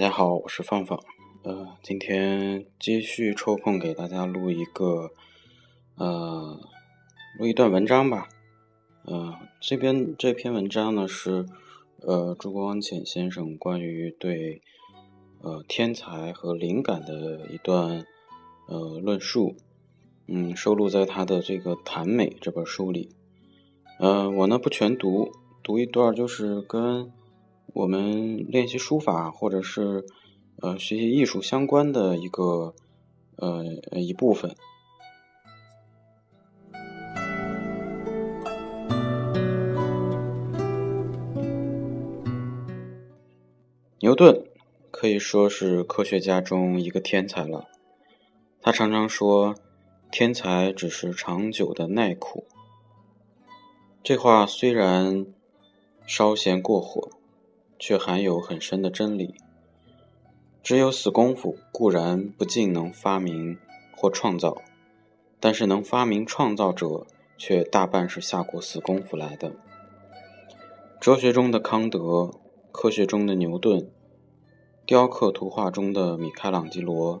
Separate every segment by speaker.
Speaker 1: 大家好，我是放放。呃，今天继续抽空给大家录一个，呃，录一段文章吧。呃，这边这篇文章呢是，呃，朱光潜先生关于对，呃，天才和灵感的一段，呃，论述。嗯，收录在他的这个《谈美》这本书里。呃，我呢不全读，读一段就是跟。我们练习书法，或者是呃学习艺术相关的一个呃一部分。牛顿可以说是科学家中一个天才了。他常常说：“天才只是长久的耐苦。”这话虽然稍嫌过火。却含有很深的真理。只有死功夫固然不尽能发明或创造，但是能发明创造者却大半是下过死功夫来的。哲学中的康德，科学中的牛顿，雕刻图画中的米开朗基罗，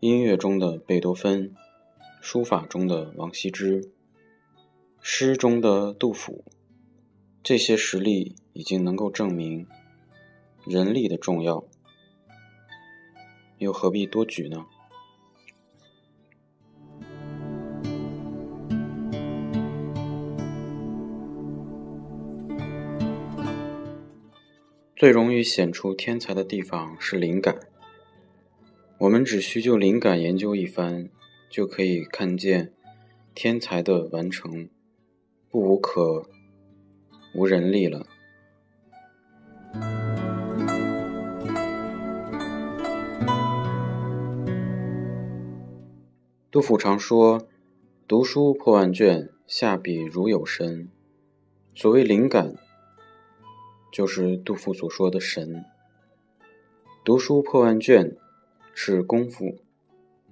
Speaker 1: 音乐中的贝多芬，书法中的王羲之，诗中的杜甫。这些实例已经能够证明人力的重要，又何必多举呢？最容易显出天才的地方是灵感。我们只需就灵感研究一番，就可以看见天才的完成，不无可。无人力了。杜甫常说：“读书破万卷，下笔如有神。”所谓灵感，就是杜甫所说的神。读书破万卷是功夫，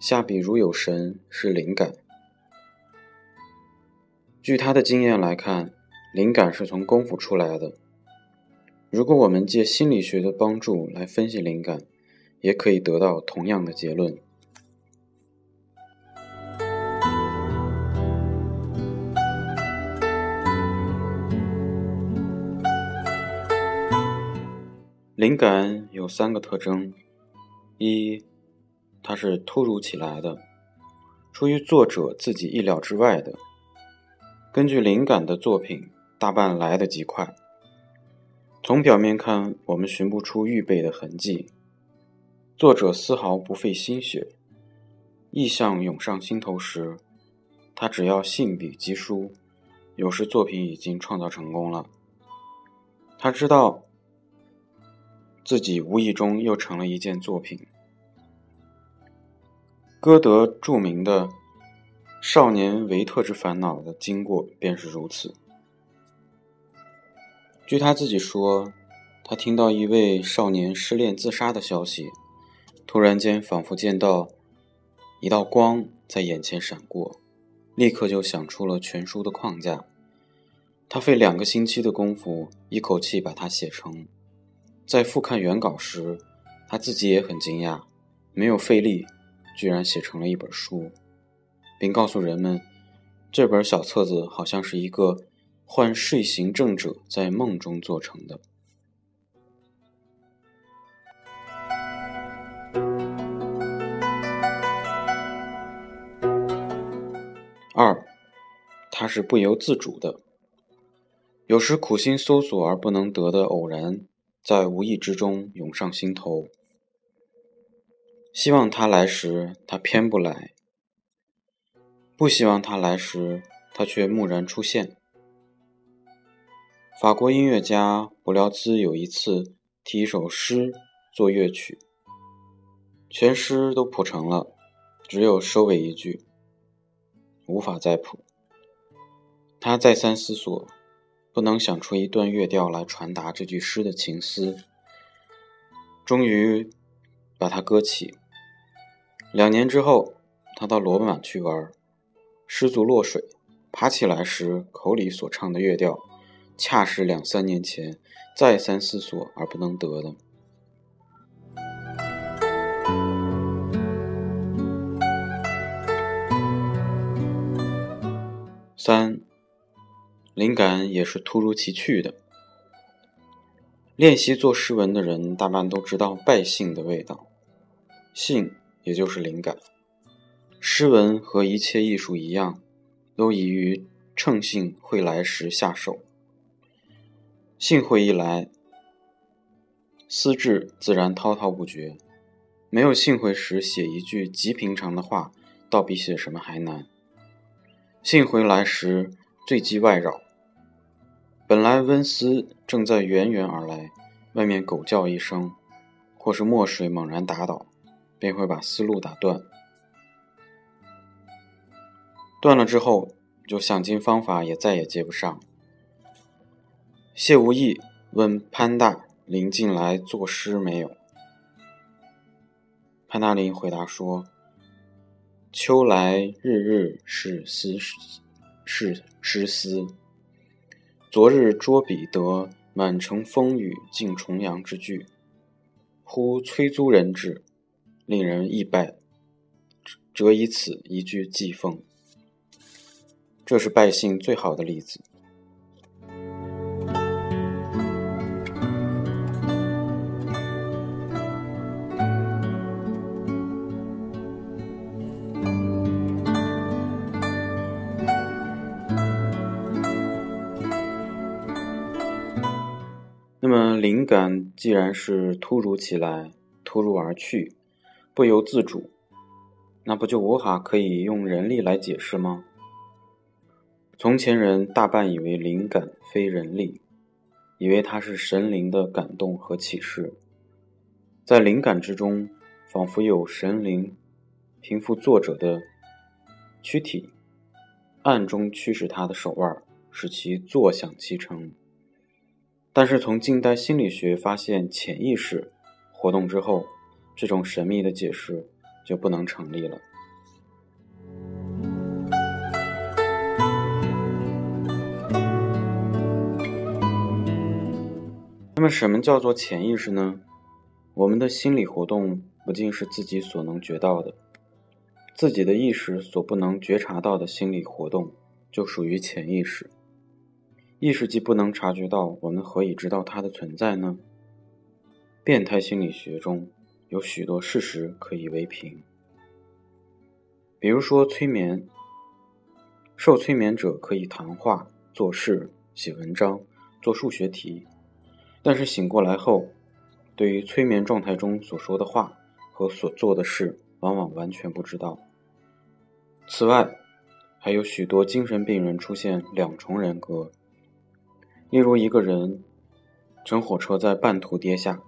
Speaker 1: 下笔如有神是灵感。据他的经验来看。灵感是从功夫出来的。如果我们借心理学的帮助来分析灵感，也可以得到同样的结论。灵感有三个特征：一，它是突如其来的，出于作者自己意料之外的。根据灵感的作品。大半来得极快，从表面看，我们寻不出预备的痕迹。作者丝毫不费心血，意象涌上心头时，他只要信笔疾书，有时作品已经创造成功了。他知道自己无意中又成了一件作品。歌德著名的“少年维特之烦恼”的经过便是如此。据他自己说，他听到一位少年失恋自杀的消息，突然间仿佛见到一道光在眼前闪过，立刻就想出了全书的框架。他费两个星期的功夫，一口气把它写成。在复看原稿时，他自己也很惊讶，没有费力，居然写成了一本书，并告诉人们，这本小册子好像是一个。患睡行症者在梦中做成的。二，它是不由自主的。有时苦心搜索而不能得的偶然，在无意之中涌上心头。希望他来时，他偏不来；不希望他来时，他却蓦然出现。法国音乐家布廖兹有一次替一首诗做乐曲，全诗都谱成了，只有收尾一句无法再谱。他再三思索，不能想出一段乐调来传达这句诗的情思，终于把它搁起。两年之后，他到罗马去玩，失足落水，爬起来时口里所唱的乐调。恰是两三年前再三思索而不能得的。三灵感也是突如其来的。练习做诗文的人大半都知道败兴的味道兴也就是灵感。诗文和一切艺术一样都宜于乘兴会来时下手兴会一来，思志自然滔滔不绝。没有兴会时写一句极平常的话，倒比写什么还难。兴回来时，最忌外扰。本来温思正在远远而来，外面狗叫一声，或是墨水猛然打倒，便会把思路打断。断了之后，就想尽方法也再也接不上。谢无意问潘大林进来作诗没有？潘大林回答说：“秋来日日是思是诗思。”昨日捉笔得，满城风雨尽重阳之句。忽催租人至，令人意败，折以此一句寄奉。这是败兴最好的例子。那么，灵感既然是突如其来、突如而去、不由自主，那不就无法可以用人力来解释吗？从前人大半以为灵感非人力，以为它是神灵的感动和启示，在灵感之中，仿佛有神灵平复作者的躯体，暗中驱使他的手腕，使其坐享其成。但是从近代心理学发现潜意识活动之后，这种神秘的解释就不能成立了。那么，什么叫做潜意识呢？我们的心理活动不尽是自己所能觉到的，自己的意识所不能觉察到的心理活动，就属于潜意识。意识既不能察觉到，我们何以知道它的存在呢？变态心理学中有许多事实可以为凭，比如说催眠，受催眠者可以谈话、做事、写文章、做数学题，但是醒过来后，对于催眠状态中所说的话和所做的事，往往完全不知道。此外，还有许多精神病人出现两重人格。例如，一个人乘火车在半途跌下，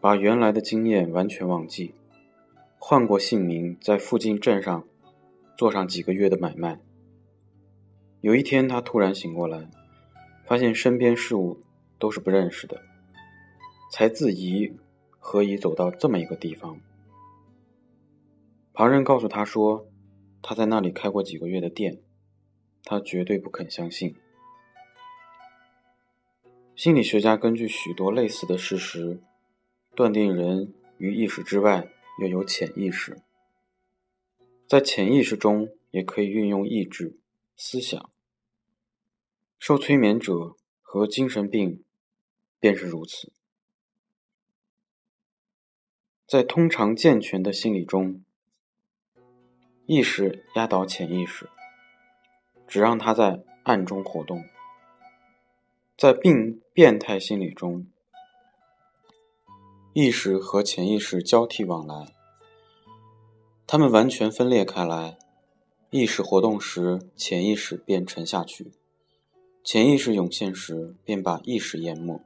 Speaker 1: 把原来的经验完全忘记，换过姓名，在附近镇上做上几个月的买卖。有一天，他突然醒过来，发现身边事物都是不认识的，才自疑何以走到这么一个地方。旁人告诉他说，他在那里开过几个月的店，他绝对不肯相信。心理学家根据许多类似的事实，断定人于意识之外又有潜意识，在潜意识中也可以运用意志、思想。受催眠者和精神病便是如此。在通常健全的心理中，意识压倒潜意识，只让它在暗中活动。在病变态心理中，意识和潜意识交替往来，他们完全分裂开来。意识活动时，潜意识便沉下去；潜意识涌现时，便把意识淹没。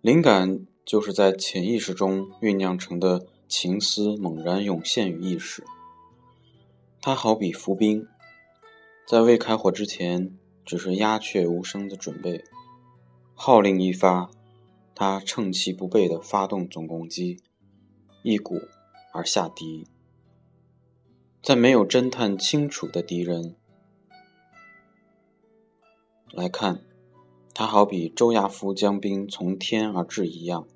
Speaker 1: 灵感就是在潜意识中酝酿成的。情思猛然涌现于意识，它好比伏兵，在未开火之前，只是鸦雀无声的准备。号令一发，他趁其不备的发动总攻击，一鼓而下敌。在没有侦探清楚的敌人来看，他好比周亚夫将兵从天而至一样。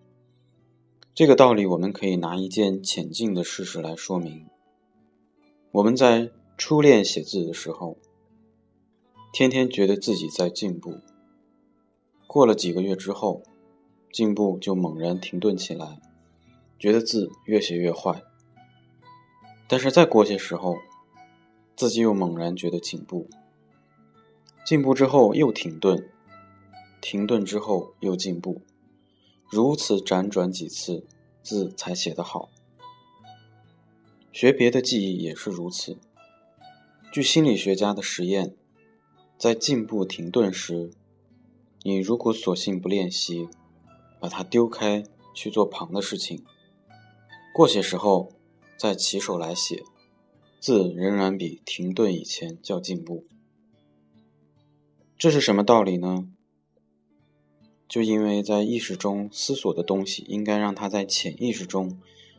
Speaker 1: 这个道理，我们可以拿一件浅近的事实来说明。我们在初练写字的时候，天天觉得自己在进步。过了几个月之后，进步就猛然停顿起来，觉得字越写越坏。但是再过些时候，自己又猛然觉得进步。进步之后又停顿，停顿之后又进步，如此辗转几次，字才写得好。学别的技艺也是如此。据心理学家的实验，在进步停顿时，你如果索性不练习，把它丢开去做旁的事情，过些时候再起手来写，字仍然比停顿以前较进步。这是什么道理呢？就因为在意识中思索的东西，应该让它在潜意识中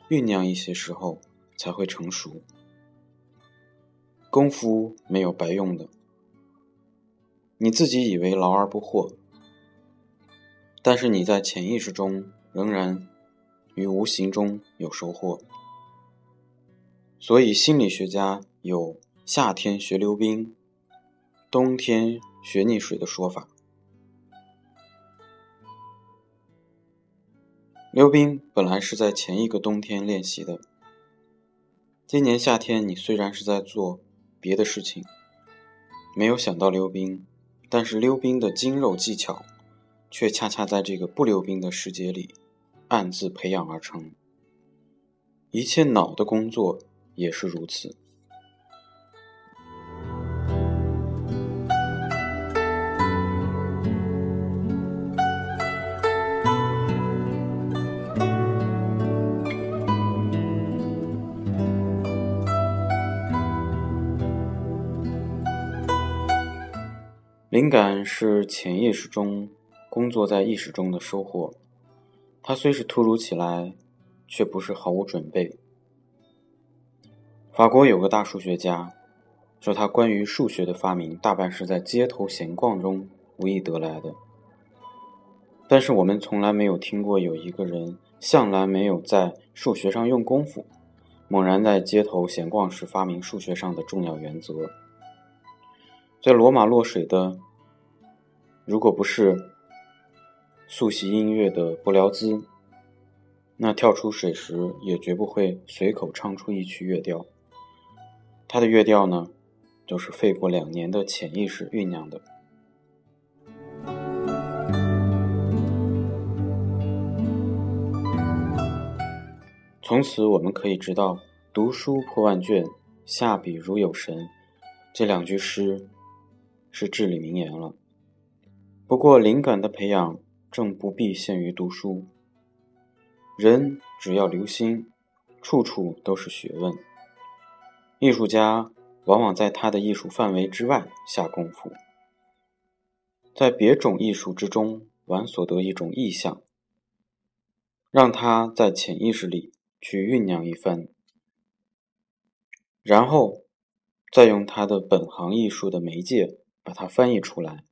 Speaker 1: 酝酿一些时候才会成熟。功夫没有白用的，你自己以为劳而不获，但是你在潜意识中仍然于无形中有收获。所以心理学家有夏天学溜冰，冬天。学溺水的说法，溜冰本来是在前一个冬天练习的。今年夏天，你虽然是在做别的事情，没有想到溜冰，但是溜冰的筋肉技巧，却恰恰在这个不溜冰的时节里，暗自培养而成。一切脑的工作也是如此。灵感是潜意识中工作在意识中的收获，它虽是突如其来，却不是毫无准备。法国有个大数学家说，他关于数学的发明大半是在街头闲逛中无意得来的。但是我们从来没有听过有一个人向来没有在数学上用功夫，猛然在街头闲逛时发明数学上的重要原则。在罗马落水的，如果不是速习音乐的不辽兹，那跳出水时也绝不会随口唱出一曲乐调。他的乐调呢，就是费过两年的潜意识酝酿的。从此我们可以知道“读书破万卷，下笔如有神”这两句诗。是至理名言了。不过，灵感的培养正不必限于读书。人只要留心，处处都是学问。艺术家往往在他的艺术范围之外下功夫，在别种艺术之中玩所得一种意象，让他在潜意识里去酝酿一番，然后再用他的本行艺术的媒介。把它翻译出来。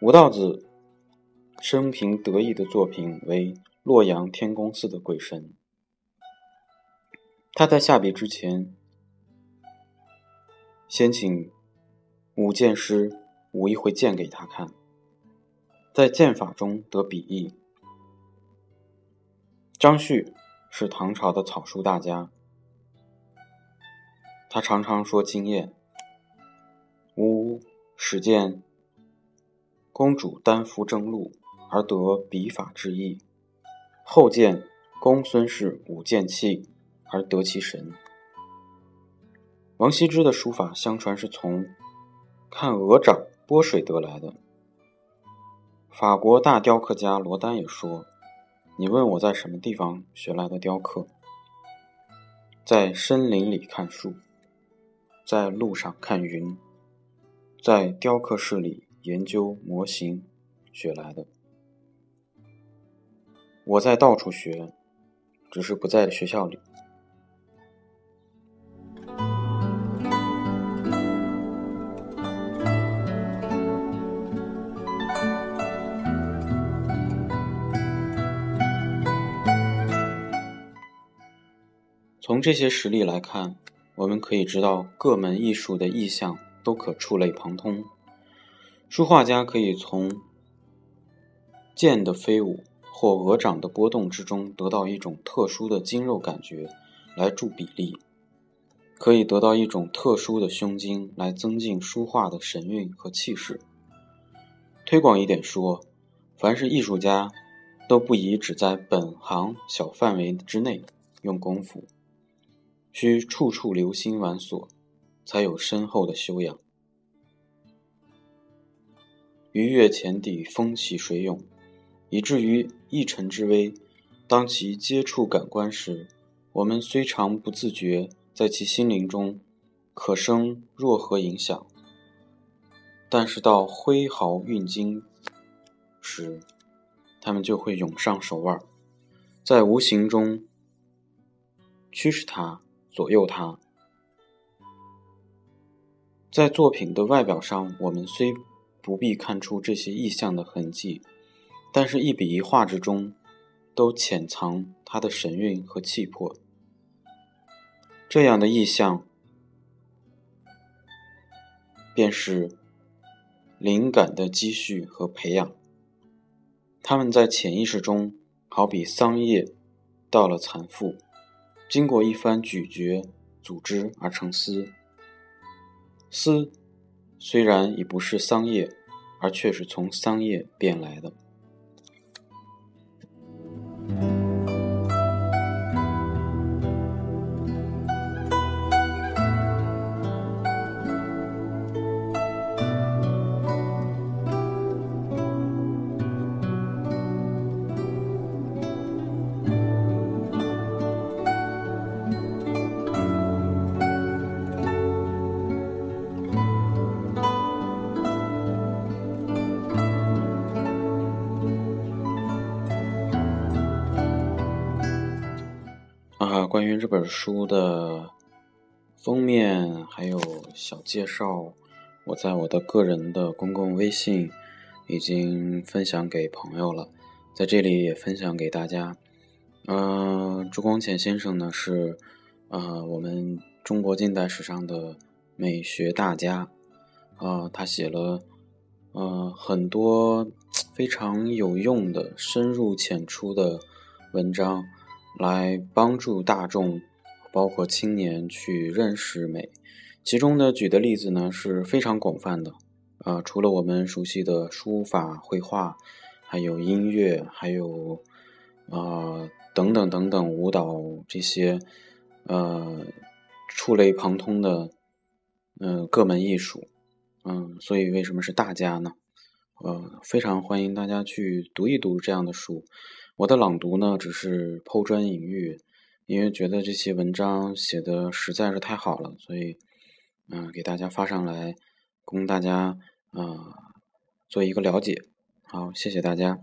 Speaker 1: 吴道子生平得意的作品为洛阳天宫寺的鬼神。他在下笔之前，先请武剑师舞一回剑给他看，在剑法中得笔意。张旭是唐朝的草书大家，他常常说经验。吾始见公主丹服正路而得笔法之意，后见公孙氏舞剑气而得其神。王羲之的书法相传是从看鹅掌拨水得来的。法国大雕刻家罗丹也说：“你问我在什么地方学来的雕刻？在森林里看树，在路上看云。”在雕刻室里研究模型学来的。我在到处学只是不在学校里。从这些实例来看我们可以知道各门艺术的意象都可触类旁通。书画家可以从剑的飞舞或鹅掌的波动之中得到一种特殊的筋肉感觉，来助比例；可以得到一种特殊的胸襟，来增进书画的神韵和气势。推广一点说，凡是艺术家，都不宜只在本行小范围之内用功夫。需处处留心玩索，才有深厚的修养。鱼跃浅底，风起水涌，以至于一尘之微，当其接触感官时，我们虽常不自觉，在其心灵中可生若何影响，但是到挥毫运金时，他们就会涌上手腕，在无形中驱使它。左右它，在作品的外表上，我们虽不必看出这些意象的痕迹，但是一笔一画之中，都潜藏它的神韵和气魄。这样的意象，便是灵感的积蓄和培养。他们在潜意识中，好比桑叶到了蚕腹。经过一番咀嚼、组织而成丝。丝虽然已不是桑叶，而却是从桑叶变来的。关于这本书的封面还有小介绍，我在我的个人的公共微信已经分享给朋友了，在这里也分享给大家。嗯，朱光潜先生呢是呃我们中国近代史上的美学大家，啊，他写了呃很多非常有用的、深入浅出的文章。来帮助大众，包括青年去认识美。其中呢，举的例子呢是非常广泛的。啊，除了我们熟悉的书法、绘画，还有音乐，还有啊等等等等舞蹈这些，呃，触类旁通的，嗯，各门艺术。嗯，所以为什么是大家呢？呃，非常欢迎大家去读一读这样的书。我的朗读呢，只是抛砖引玉，因为觉得这些文章写的实在是太好了，所以，嗯，给大家发上来，供大家啊做一个了解。好，谢谢大家。